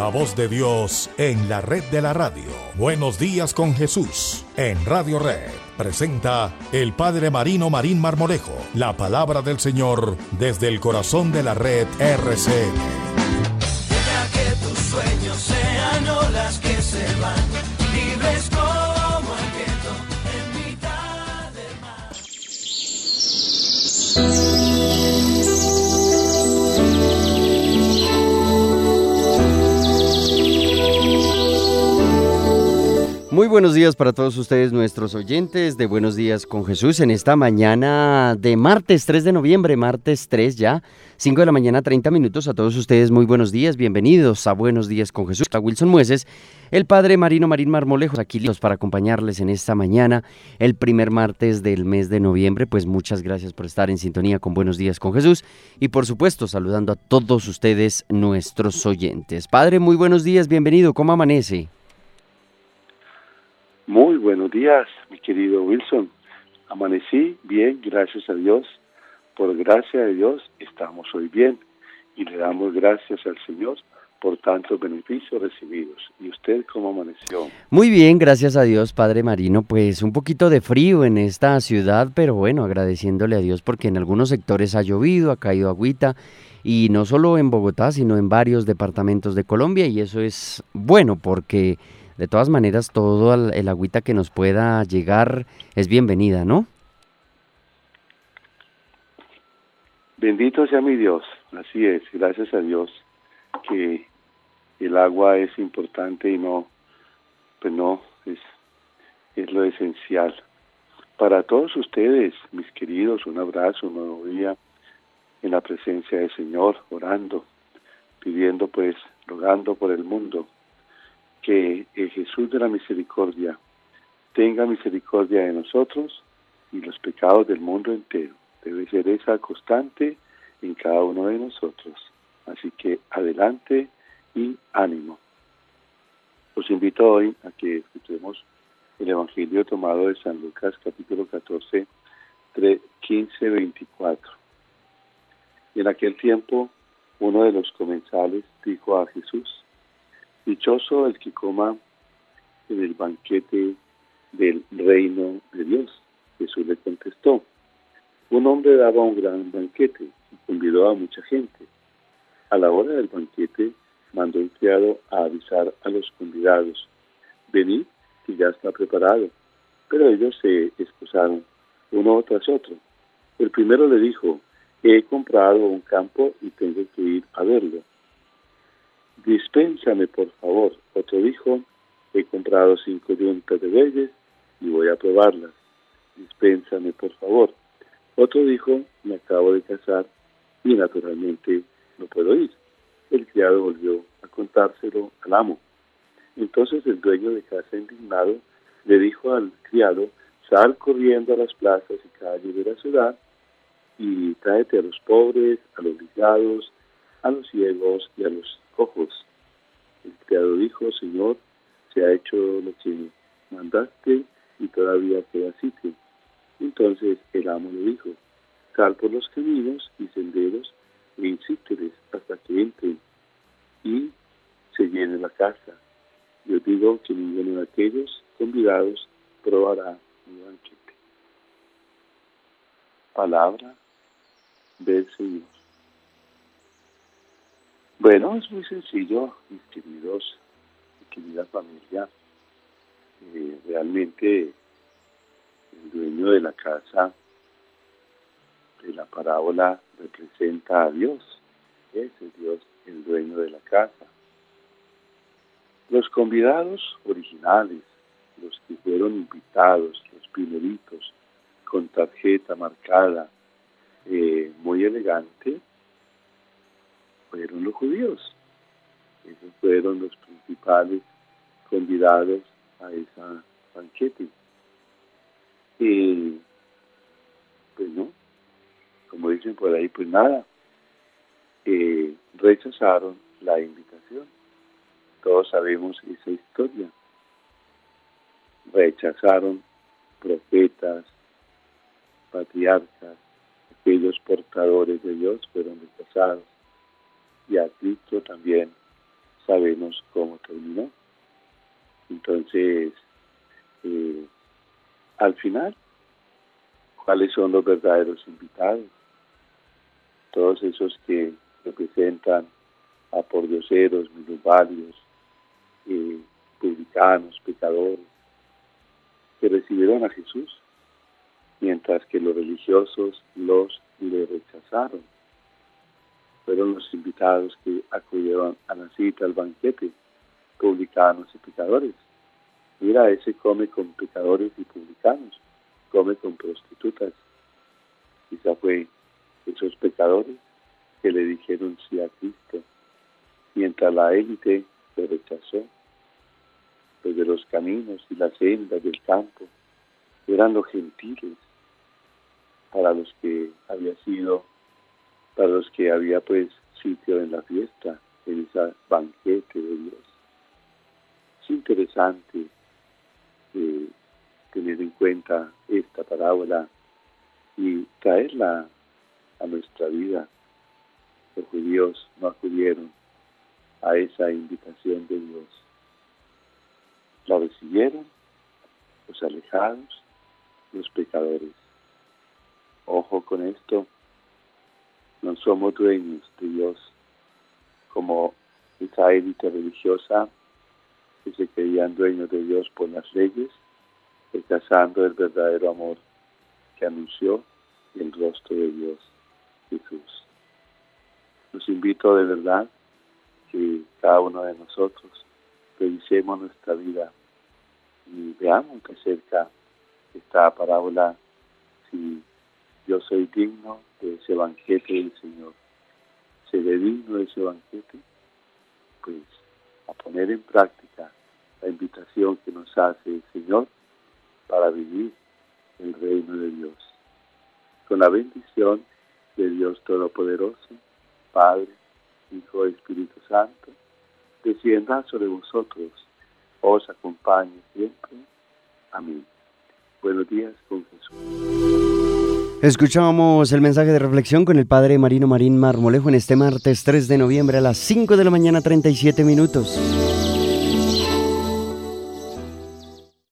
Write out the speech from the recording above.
La voz de Dios en la red de la radio. Buenos días con Jesús en Radio Red. Presenta el Padre Marino Marín Marmolejo. La palabra del Señor desde el corazón de la red RCN. que tus sueños sean que se van, buenos días para todos ustedes, nuestros oyentes de Buenos Días con Jesús, en esta mañana de martes 3 de noviembre, martes 3 ya, 5 de la mañana, 30 minutos. A todos ustedes, muy buenos días, bienvenidos a Buenos Días con Jesús. A Wilson Mueces, el padre Marino Marín Marmolejos, aquí listos para acompañarles en esta mañana, el primer martes del mes de noviembre. Pues muchas gracias por estar en sintonía con Buenos Días con Jesús y por supuesto saludando a todos ustedes, nuestros oyentes. Padre, muy buenos días, bienvenido, ¿cómo amanece? Muy buenos días, mi querido Wilson. Amanecí bien, gracias a Dios. Por gracia de Dios estamos hoy bien y le damos gracias al Señor por tantos beneficios recibidos. ¿Y usted cómo amaneció? Muy bien, gracias a Dios, Padre Marino. Pues un poquito de frío en esta ciudad, pero bueno, agradeciéndole a Dios porque en algunos sectores ha llovido, ha caído agüita y no solo en Bogotá, sino en varios departamentos de Colombia y eso es bueno porque de todas maneras todo el, agüita que nos pueda llegar es bienvenida, ¿no? Bendito sea mi Dios, así es, gracias a Dios que el agua es importante y no, pues no, es, es lo esencial. Para todos ustedes, mis queridos, un abrazo, un nuevo día en la presencia del Señor, orando, pidiendo pues, rogando por el mundo, que el Jesús de la misericordia tenga misericordia de nosotros y los pecados del mundo entero. Debe ser esa constante en cada uno de nosotros. Así que adelante y ánimo. Los invito hoy a que escuchemos el Evangelio tomado de San Lucas capítulo 14, 3, 15, 24. Y en aquel tiempo uno de los comensales dijo a Jesús, Dichoso el que coma en el banquete del reino de Dios. Jesús le contestó, un hombre daba un gran banquete y convidó a mucha gente. A la hora del banquete mandó un criado a avisar a los convidados, venid que ya está preparado. Pero ellos se excusaron uno tras otro. El primero le dijo, he comprado un campo y tengo que ir a verlo dispénsame por favor. Otro dijo, he comprado cinco yuntas de bueyes y voy a probarlas. Dispénsame por favor. Otro dijo, me acabo de casar y naturalmente no puedo ir. El criado volvió a contárselo al amo. Entonces el dueño de casa indignado le dijo al criado, sal corriendo a las plazas y calles de la ciudad y tráete a los pobres, a los ligados, a los ciegos y a los cojos. El criado dijo, Señor, se ha hecho lo que mandaste y todavía queda sitio. Entonces el amo le dijo, sal por los caminos y senderos e insísteles hasta que entren y se llene la casa. Yo digo que ninguno de aquellos convidados probará mi banquete. Palabra del Señor. Bueno, es muy sencillo, mis queridos, mi querida familia. Realmente el dueño de la casa de la parábola representa a Dios. Es el Dios el dueño de la casa. Los convidados originales, los que fueron invitados, los primeritos, con tarjeta marcada, eh, muy elegante, fueron los judíos. Esos fueron los principales convidados a esa banquete. Y pues no, como dicen por ahí, pues nada, eh, rechazaron la invitación. Todos sabemos esa historia. Rechazaron profetas, patriarcas, aquellos portadores de Dios fueron rechazados y a Cristo también sabemos cómo terminó. Entonces, eh, al final, ¿cuáles son los verdaderos invitados? Todos esos que representan a pordioseros, minusválidos, eh, publicanos, pecadores, que recibieron a Jesús, mientras que los religiosos los le rechazaron. Fueron los invitados que acudieron a la cita, al banquete, publicanos y pecadores. Mira, ese come con pecadores y publicanos, come con prostitutas. Quizá fue esos pecadores que le dijeron sí a Cristo, mientras la élite lo rechazó. Desde los caminos y las sendas del campo eran los gentiles para los que había sido, para los que había pues sitio en la fiesta, en ese banquete de Dios. Es interesante eh, tener en cuenta esta parábola y traerla a nuestra vida. Los judíos no acudieron a esa invitación de Dios. La recibieron los alejados, los pecadores. Ojo con esto, no somos dueños de Dios como esa élite religiosa que se creían dueños de Dios por las leyes, rechazando el verdadero amor que anunció el rostro de Dios, Jesús. Los invito de verdad que cada uno de nosotros revisemos nuestra vida y veamos que cerca esta parábola si yo soy digno de ese banquete del Señor. ¿Seré digno de ese banquete? Pues a poner en práctica la invitación que nos hace el Señor para vivir el reino de Dios. Con la bendición de Dios Todopoderoso, Padre, Hijo y Espíritu Santo, descienda sobre vosotros, os acompañe siempre. Amén. Buenos días con Jesús. Escuchamos el mensaje de reflexión con el padre Marino Marín Marmolejo en este martes 3 de noviembre a las 5 de la mañana 37 minutos.